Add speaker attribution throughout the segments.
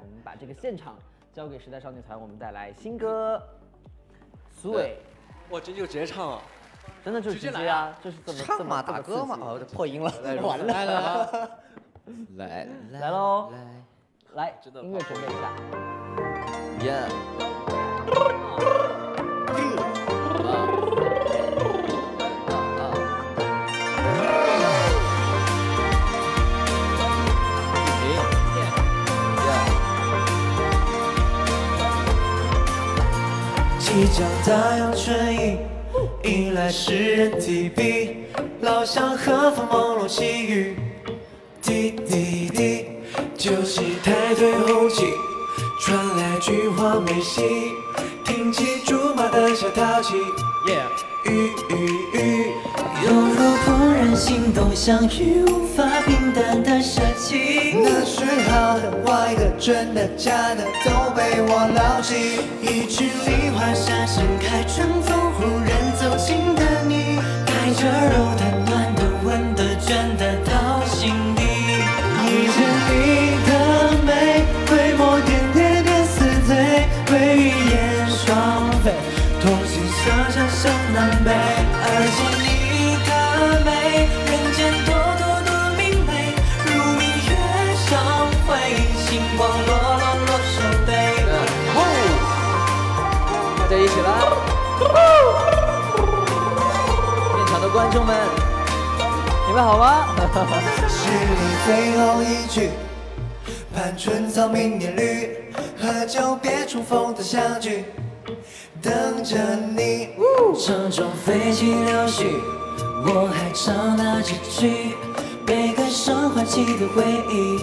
Speaker 1: 我们把这个现场交给时代少年团，我们带来新歌。苏伟，
Speaker 2: 哇，这就直接唱啊！
Speaker 1: 真的就是直接啊，就是这么这么
Speaker 3: 打歌嘛，哦，破音了，
Speaker 1: 完了，
Speaker 3: 来了，来
Speaker 1: 来喽，
Speaker 3: 来，
Speaker 1: 来，音乐准备一下
Speaker 3: ，Yeah。
Speaker 4: 即将大阳春意，迎来诗人提笔，老乡和风朦胧细雨，滴滴滴，旧戏台褪红旗，传来菊花美戏，听起竹马的小淘气，雨雨雨，犹如怦然心动相遇，无法平淡的舍弃，那是好的坏的真的假的都被我牢记，一句。花下盛开，春风忽然走近的你，带着柔
Speaker 1: 一起来！现场的观众们，你们好吗？
Speaker 4: 是你最后一句，盼春草明年绿，喝酒别重逢的相聚，等着你。城中飞起柳絮，我还唱那几句，每个生唤起的回忆，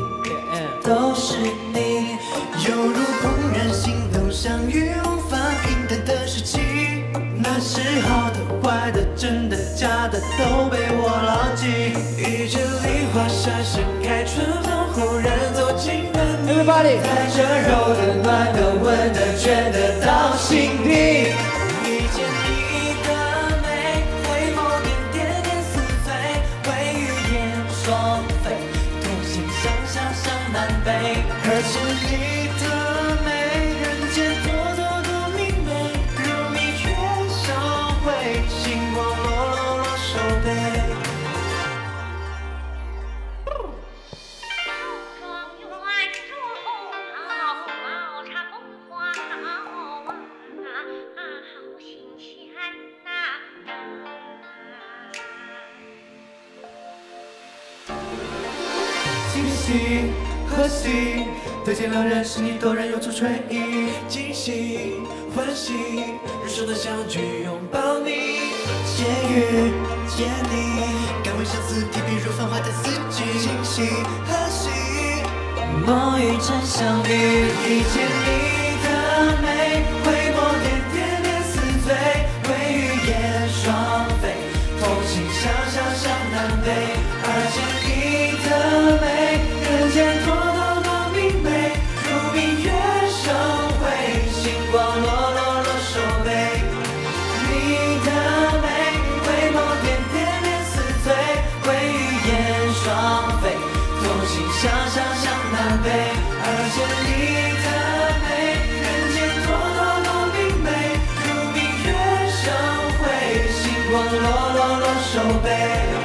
Speaker 4: 都是你，犹如怦然心动相遇。都被我牢记。遇见梨花下盛开，春风忽然走近的你，带着柔的、暖的、温的、倦的到心底。遇见你的美，回眸点点点似醉，会与燕双飞，同心向向向南北。可是你喜和喜，对天良人是你，多人有出吹意，惊喜欢喜，人生的相聚拥抱你，见遇见你，敢问相思提笔如繁华的四季，惊喜和喜，梦与真相遇，遇见你。我落落了手背。